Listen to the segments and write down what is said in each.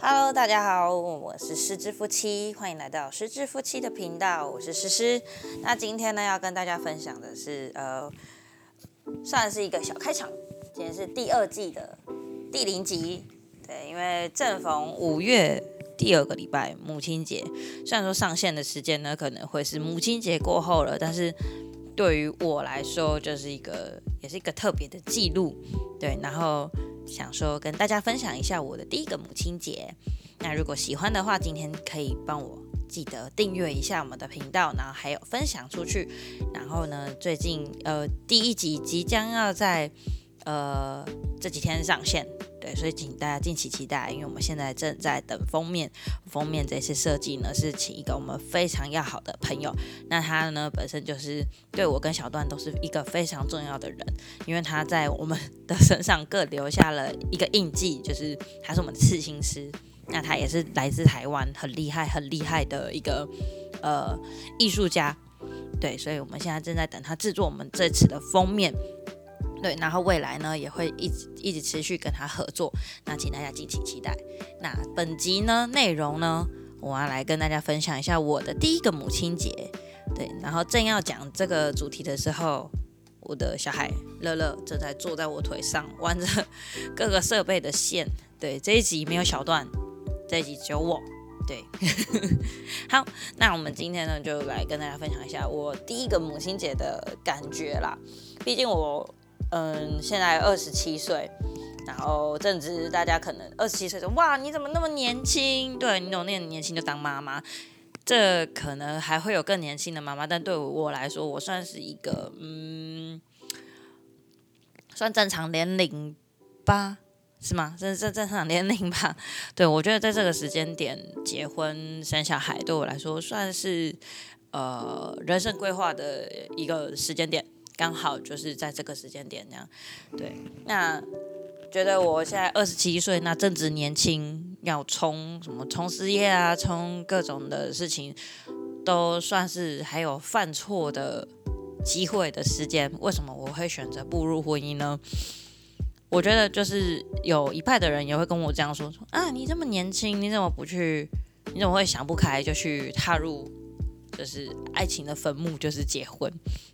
Hello，大家好，我是失之夫妻，欢迎来到失之夫妻的频道，我是诗诗。那今天呢，要跟大家分享的是，呃，算是一个小开场。今天是第二季的第零集，对，因为正逢五月第二个礼拜母亲节，虽然说上线的时间呢可能会是母亲节过后了，但是对于我来说，就是一个也是一个特别的记录，对，然后。想说跟大家分享一下我的第一个母亲节。那如果喜欢的话，今天可以帮我记得订阅一下我们的频道，然后还有分享出去。然后呢，最近呃第一集即将要在呃这几天上线。对，所以请大家敬请期待，因为我们现在正在等封面。封面这次设计呢，是请一个我们非常要好的朋友。那他呢，本身就是对我跟小段都是一个非常重要的人，因为他在我们的身上各留下了一个印记，就是他是我们的刺青师。那他也是来自台湾，很厉害、很厉害的一个呃艺术家。对，所以我们现在正在等他制作我们这次的封面。对，然后未来呢也会一直一直持续跟他合作，那请大家敬请期待。那本集呢内容呢，我要来跟大家分享一下我的第一个母亲节。对，然后正要讲这个主题的时候，我的小孩乐乐正在坐在我腿上玩着 各个设备的线。对，这一集没有小段，这一集只有我。对，好，那我们今天呢就来跟大家分享一下我第一个母亲节的感觉啦。毕竟我。嗯，现在二十七岁，然后正值大家可能二十七岁说哇，你怎么那么年轻？对你有那么年轻就当妈妈？这可能还会有更年轻的妈妈，但对我来说，我算是一个嗯，算正常年龄吧，是吗？这这正常年龄吧？对我觉得在这个时间点结婚生小孩，对我来说算是呃人生规划的一个时间点。刚好就是在这个时间点，这样对。那觉得我现在二十七岁，那正值年轻，要冲什么冲事业啊，冲各种的事情，都算是还有犯错的机会的时间。为什么我会选择步入婚姻呢？我觉得就是有一派的人也会跟我这样说：说啊，你这么年轻，你怎么不去？你怎么会想不开就去踏入？就是爱情的坟墓，就是结婚。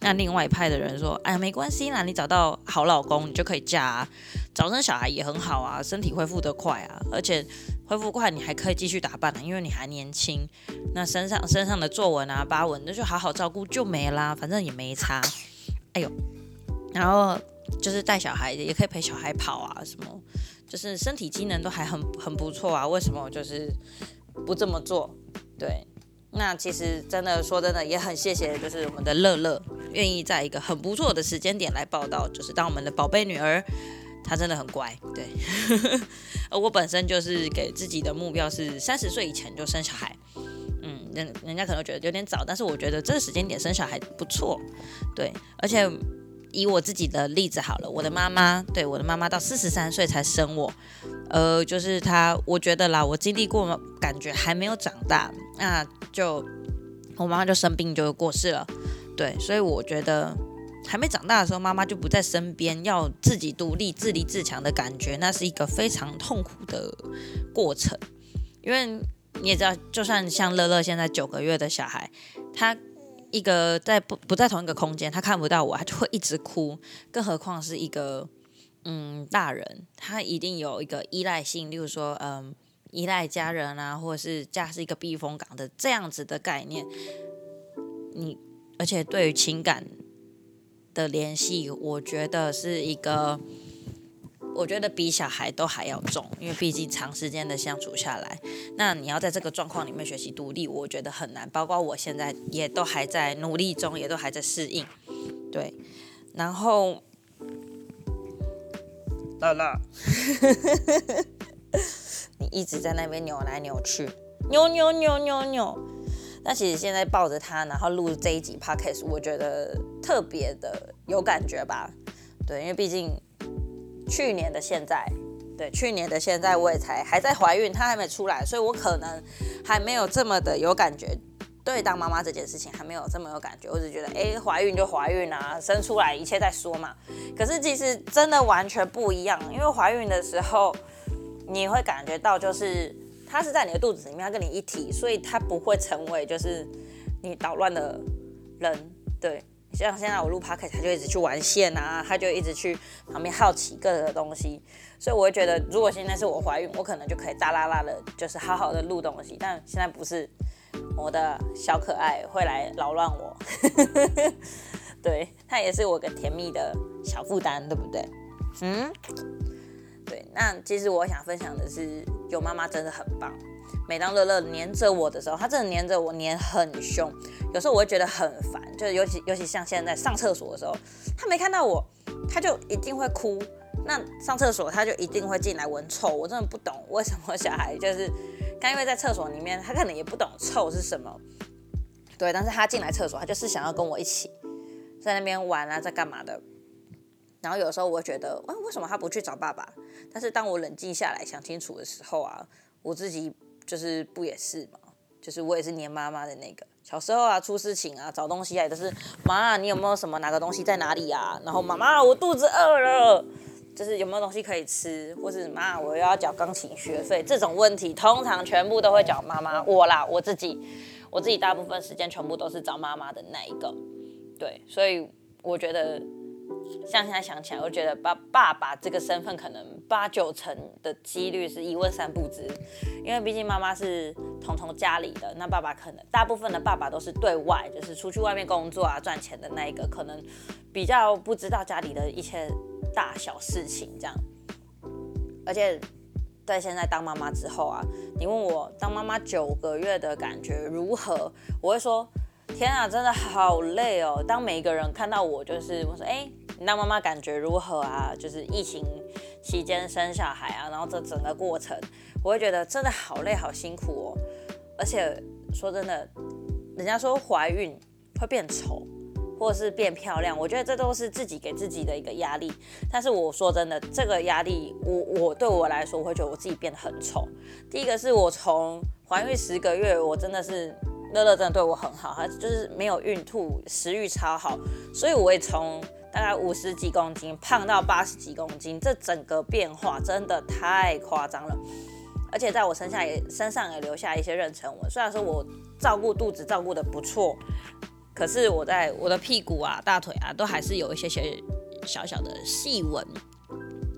那另外一派的人说：“哎呀，没关系啦，你找到好老公，你就可以嫁啊，早生小孩也很好啊，身体恢复得快啊，而且恢复快，你还可以继续打扮啊，因为你还年轻。那身上身上的皱纹啊、疤纹，那就好好照顾就没啦，反正也没差。哎呦，然后就是带小孩也可以陪小孩跑啊，什么，就是身体机能都还很很不错啊，为什么就是不这么做？对。”那其实真的说真的也很谢谢，就是我们的乐乐愿意在一个很不错的时间点来报道，就是当我们的宝贝女儿，她真的很乖，对。而 我本身就是给自己的目标是三十岁以前就生小孩，嗯，人人家可能觉得有点早，但是我觉得这个时间点生小孩不错，对。而且以我自己的例子好了，我的妈妈，对我的妈妈到四十三岁才生我。呃，就是他，我觉得啦，我经历过，感觉还没有长大，那就我妈妈就生病就过世了，对，所以我觉得还没长大的时候，妈妈就不在身边，要自己独立、自立自强的感觉，那是一个非常痛苦的过程。因为你也知道，就算像乐乐现在九个月的小孩，他一个在不不在同一个空间，他看不到我，他就会一直哭，更何况是一个。嗯，大人他一定有一个依赖性，例如说，嗯，依赖家人啊，或者是家是一个避风港的这样子的概念。你而且对于情感的联系，我觉得是一个，我觉得比小孩都还要重，因为毕竟长时间的相处下来，那你要在这个状况里面学习独立，我觉得很难。包括我现在也都还在努力中，也都还在适应。对，然后。乐乐，你一直在那边扭来扭去，扭扭扭扭扭。那其实现在抱着他，然后录这一集 podcast，我觉得特别的有感觉吧？对，因为毕竟去年的现在，对，去年的现在我也才还在怀孕，他还没出来，所以我可能还没有这么的有感觉。对当妈妈这件事情还没有这么有感觉，我只觉得哎，怀孕就怀孕啊，生出来一切再说嘛。可是其实真的完全不一样，因为怀孕的时候，你会感觉到就是它是在你的肚子里面，跟你一体，所以它不会成为就是你捣乱的人。对，像现在我录 p o c a s t 他就一直去玩线啊，他就一直去旁边好奇各个东西，所以我会觉得，如果现在是我怀孕，我可能就可以大啦啦的，就是好好的录东西。但现在不是，我的小可爱会来扰乱我。对，它也是我个甜蜜的小负担，对不对？嗯。对，那其实我想分享的是，有妈妈真的很棒。每当乐乐黏着我的时候，他真的黏着我，黏很凶。有时候我会觉得很烦，就是尤其尤其像现在上厕所的时候，他没看到我，他就一定会哭。那上厕所他就一定会进来闻臭，我真的不懂为什么小孩就是刚因为在厕所里面，他可能也不懂臭是什么。对，但是他进来厕所，他就是想要跟我一起在那边玩啊，在干嘛的。然后有时候我觉得，哎，为什么他不去找爸爸？但是当我冷静下来想清楚的时候啊，我自己就是不也是嘛？就是我也是黏妈妈的那个。小时候啊，出事情啊，找东西啊，都是妈，你有没有什么哪个东西在哪里啊？然后妈妈，我肚子饿了，就是有没有东西可以吃？或是妈，我又要缴钢琴学费，这种问题通常全部都会找妈妈。我啦，我自己，我自己大部分时间全部都是找妈妈的那一个。对，所以我觉得。像现在想起来，我觉得爸爸爸这个身份可能八九成的几率是一问三不知，因为毕竟妈妈是彤彤家里的，那爸爸可能大部分的爸爸都是对外，就是出去外面工作啊赚钱的那一个，可能比较不知道家里的一些大小事情这样。而且在现在当妈妈之后啊，你问我当妈妈九个月的感觉如何，我会说天啊，真的好累哦。当每一个人看到我，就是我说哎。那妈妈感觉如何啊？就是疫情期间生小孩啊，然后这整个过程，我会觉得真的好累好辛苦哦。而且说真的，人家说怀孕会变丑，或是变漂亮，我觉得这都是自己给自己的一个压力。但是我说真的，这个压力，我我对我来说，我会觉得我自己变得很丑。第一个是我从怀孕十个月，我真的是乐乐真的对我很好，他就是没有孕吐，食欲超好，所以我也从。大概五十几公斤，胖到八十几公斤，这整个变化真的太夸张了。而且在我身下也身上也留下一些妊娠纹。虽然说我照顾肚子照顾的不错，可是我在我的屁股啊、大腿啊，都还是有一些些小小的细纹。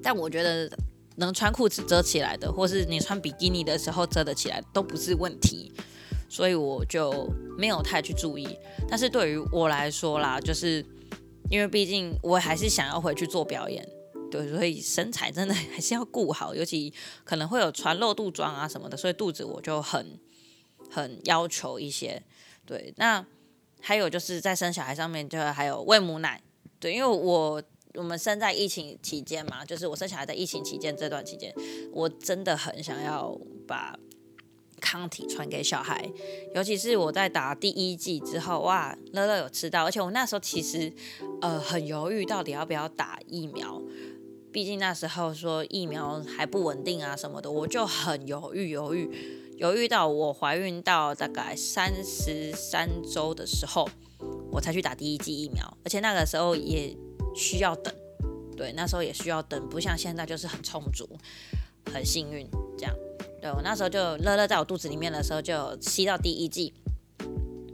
但我觉得能穿裤子遮起来的，或是你穿比基尼的时候遮得起来，都不是问题。所以我就没有太去注意。但是对于我来说啦，就是。因为毕竟我还是想要回去做表演，对，所以身材真的还是要顾好，尤其可能会有穿露肚装啊什么的，所以肚子我就很很要求一些。对，那还有就是在生小孩上面，就还有喂母奶，对，因为我我们生在疫情期间嘛，就是我生小孩在疫情期间这段期间，我真的很想要把。抗体传给小孩，尤其是我在打第一剂之后，哇，乐乐有吃到，而且我那时候其实呃很犹豫，到底要不要打疫苗，毕竟那时候说疫苗还不稳定啊什么的，我就很犹豫犹豫犹豫到我怀孕到大概三十三周的时候，我才去打第一剂疫苗，而且那个时候也需要等，对，那时候也需要等，不像现在就是很充足，很幸运。对我那时候就乐乐在我肚子里面的时候就吸到第一剂，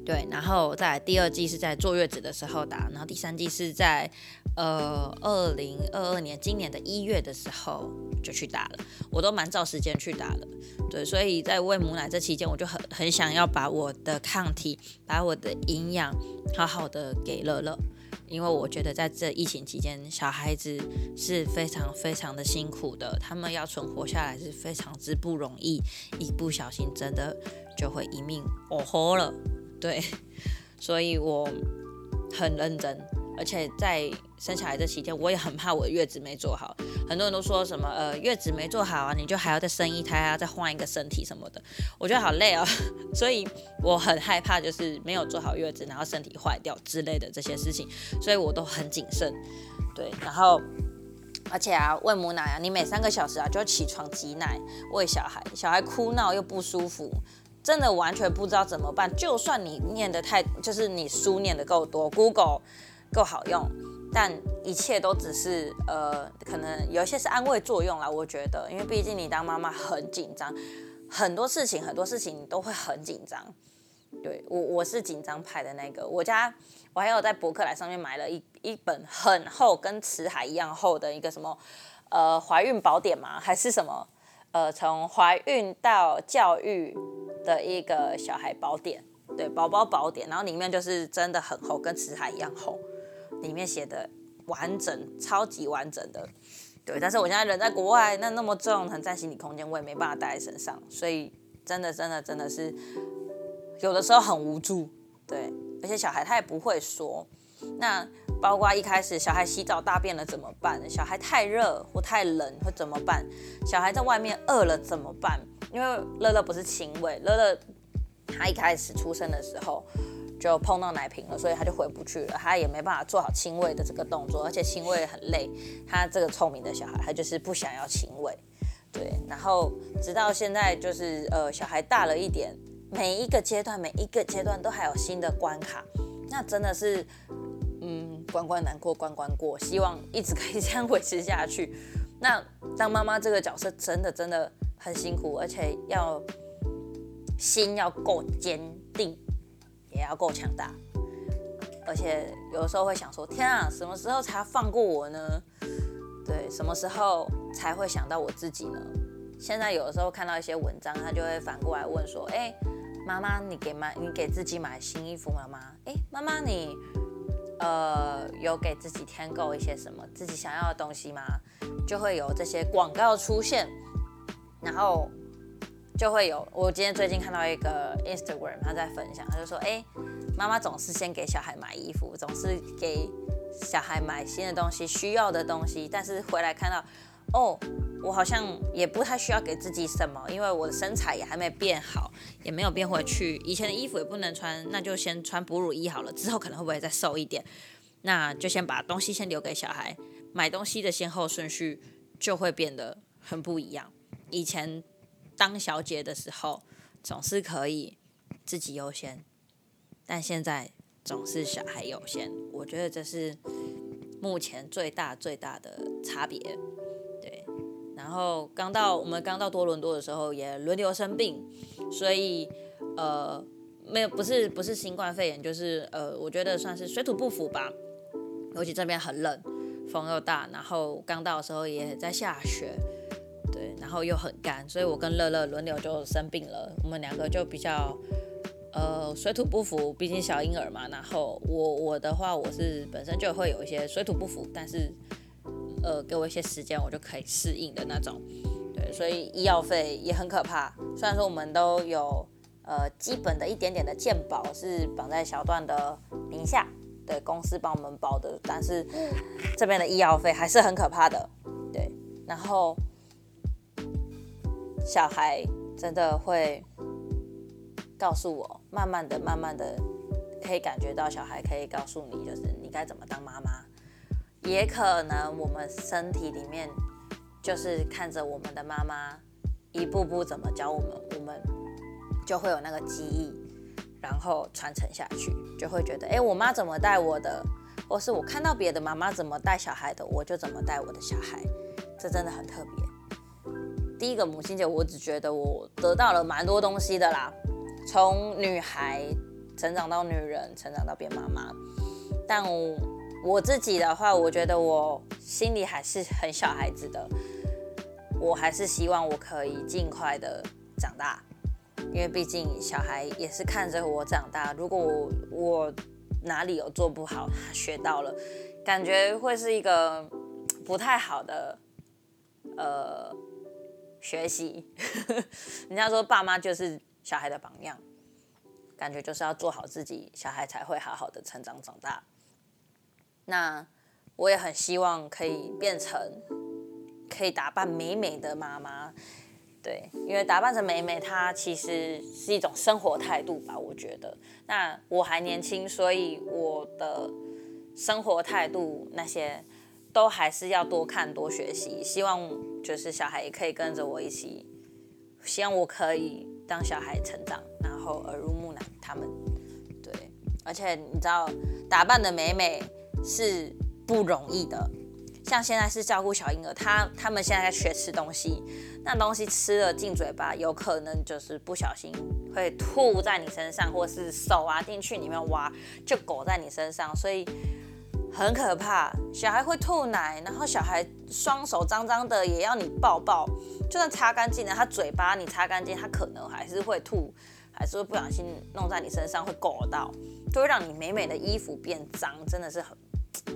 对，然后在第二剂是在坐月子的时候打，然后第三剂是在呃二零二二年今年的一月的时候就去打了，我都蛮照时间去打的，对，所以在喂母奶这期间，我就很很想要把我的抗体，把我的营养好好的给乐乐。因为我觉得在这疫情期间，小孩子是非常非常的辛苦的，他们要存活下来是非常之不容易，一不小心真的就会一命哦豁了。对，所以我很认真。而且在生小孩这期间，我也很怕我的月子没做好。很多人都说什么呃月子没做好啊，你就还要再生一胎啊，再换一个身体什么的，我觉得好累哦。所以我很害怕，就是没有做好月子，然后身体坏掉之类的这些事情，所以我都很谨慎。对，然后而且啊，喂母奶啊，你每三个小时啊就要起床挤奶喂小孩，小孩哭闹又不舒服，真的完全不知道怎么办。就算你念的太，就是你书念的够多，Google。够好用，但一切都只是呃，可能有一些是安慰作用啦。我觉得，因为毕竟你当妈妈很紧张，很多事情很多事情都会很紧张。对我我是紧张派的那个，我家我还有在博客来上面买了一一本很厚，跟辞海一样厚的一个什么呃怀孕宝典嘛，还是什么呃从怀孕到教育的一个小孩宝典，对宝宝宝典，然后里面就是真的很厚，跟辞海一样厚，里面写的完整，超级完整的，对。但是我现在人在国外，那那么重，很占行李空间，我也没办法带在身上，所以真的真的真的是。有的时候很无助，对，而且小孩他也不会说。那包括一开始小孩洗澡大便了怎么办？小孩太热或太冷会怎么办？小孩在外面饿了怎么办？因为乐乐不是亲喂，乐乐他一开始出生的时候就碰到奶瓶了，所以他就回不去了，他也没办法做好亲喂的这个动作，而且亲喂很累。他这个聪明的小孩，他就是不想要亲喂，对。然后直到现在就是呃小孩大了一点。每一个阶段，每一个阶段都还有新的关卡，那真的是，嗯，关关难过关关过，希望一直可以这样维持下去。那当妈妈这个角色真的真的很辛苦，而且要心要够坚定，也要够强大，而且有时候会想说，天啊，什么时候才要放过我呢？对，什么时候才会想到我自己呢？现在有的时候看到一些文章，他就会反过来问说，哎。妈妈，你给买你给自己买新衣服了吗？哎，妈妈，你呃有给自己添购一些什么自己想要的东西吗？就会有这些广告出现，然后就会有我今天最近看到一个 Instagram，他在分享，他就说，哎，妈妈总是先给小孩买衣服，总是给小孩买新的东西，需要的东西，但是回来看到，哦。我好像也不太需要给自己什么，因为我的身材也还没变好，也没有变回去。以前的衣服也不能穿，那就先穿哺乳衣好了。之后可能会不会再瘦一点？那就先把东西先留给小孩。买东西的先后顺序就会变得很不一样。以前当小姐的时候总是可以自己优先，但现在总是小孩优先。我觉得这是目前最大最大的差别。对然后刚到我们刚到多伦多的时候，也轮流生病，所以呃没有不是不是新冠肺炎，就是呃我觉得算是水土不服吧。尤其这边很冷，风又大，然后刚到的时候也在下雪，然后又很干，所以我跟乐乐轮流就生病了。我们两个就比较呃水土不服，毕竟小婴儿嘛。然后我我的话，我是本身就会有一些水土不服，但是。呃，给我一些时间，我就可以适应的那种。对，所以医药费也很可怕。虽然说我们都有呃基本的一点点的健保是绑在小段的名下，对公司帮我们保的，但是这边的医药费还是很可怕的。对，然后小孩真的会告诉我，慢慢的、慢慢的可以感觉到小孩可以告诉你，就是你该怎么当妈妈。也可能我们身体里面就是看着我们的妈妈一步步怎么教我们，我们就会有那个记忆，然后传承下去，就会觉得，哎，我妈怎么带我的，或是我看到别的妈妈怎么带小孩的，我就怎么带我的小孩，这真的很特别。第一个母亲节，我只觉得我得到了蛮多东西的啦，从女孩成长到女人，成长到变妈妈，但我。自己的话，我觉得我心里还是很小孩子的，我还是希望我可以尽快的长大，因为毕竟小孩也是看着我长大。如果我哪里有做不好，学到了，感觉会是一个不太好的呃学习。人家说爸妈就是小孩的榜样，感觉就是要做好自己，小孩才会好好的成长长大。那我也很希望可以变成可以打扮美美的妈妈，对，因为打扮成美美，它其实是一种生活态度吧，我觉得。那我还年轻，所以我的生活态度那些都还是要多看多学习。希望就是小孩也可以跟着我一起，希望我可以当小孩成长，然后耳濡目染他们。对，而且你知道，打扮的美美。是不容易的。像现在是照顾小婴儿，他他们现在在学吃东西，那东西吃了进嘴巴，有可能就是不小心会吐在你身上，或是手啊进去里面挖，就裹在你身上，所以很可怕。小孩会吐奶，然后小孩双手脏脏的，也要你抱抱，就算擦干净了，他嘴巴你擦干净，他可能还是会吐，还是会不小心弄在你身上，会勾到，就会让你美美的衣服变脏，真的是很。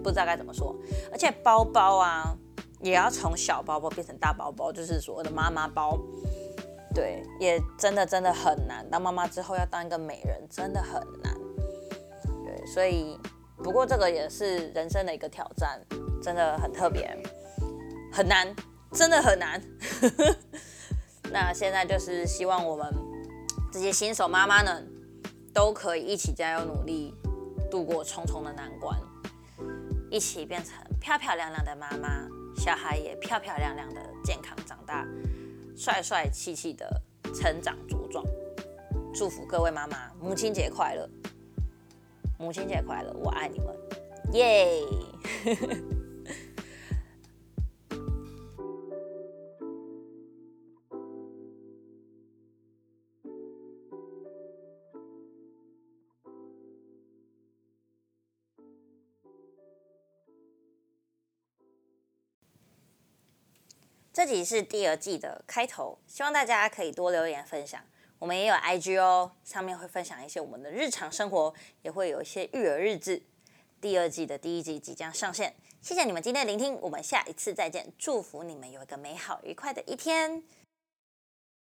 不知道该怎么说，而且包包啊，也要从小包包变成大包包，就是所谓的妈妈包，对，也真的真的很难。当妈妈之后要当一个美人，真的很难。对，所以不过这个也是人生的一个挑战，真的很特别，很难，真的很难。那现在就是希望我们这些新手妈妈呢，都可以一起加油努力，度过重重的难关。一起变成漂漂亮亮的妈妈，小孩也漂漂亮亮的健康长大，帅帅气气的成长茁壮。祝福各位妈妈母亲节快乐！母亲节快乐，我爱你们，耶！这集是第二季的开头，希望大家可以多留言分享。我们也有 IG 哦，上面会分享一些我们的日常生活，也会有一些育儿日志。第二季的第一集即将上线，谢谢你们今天的聆听，我们下一次再见，祝福你们有一个美好愉快的一天。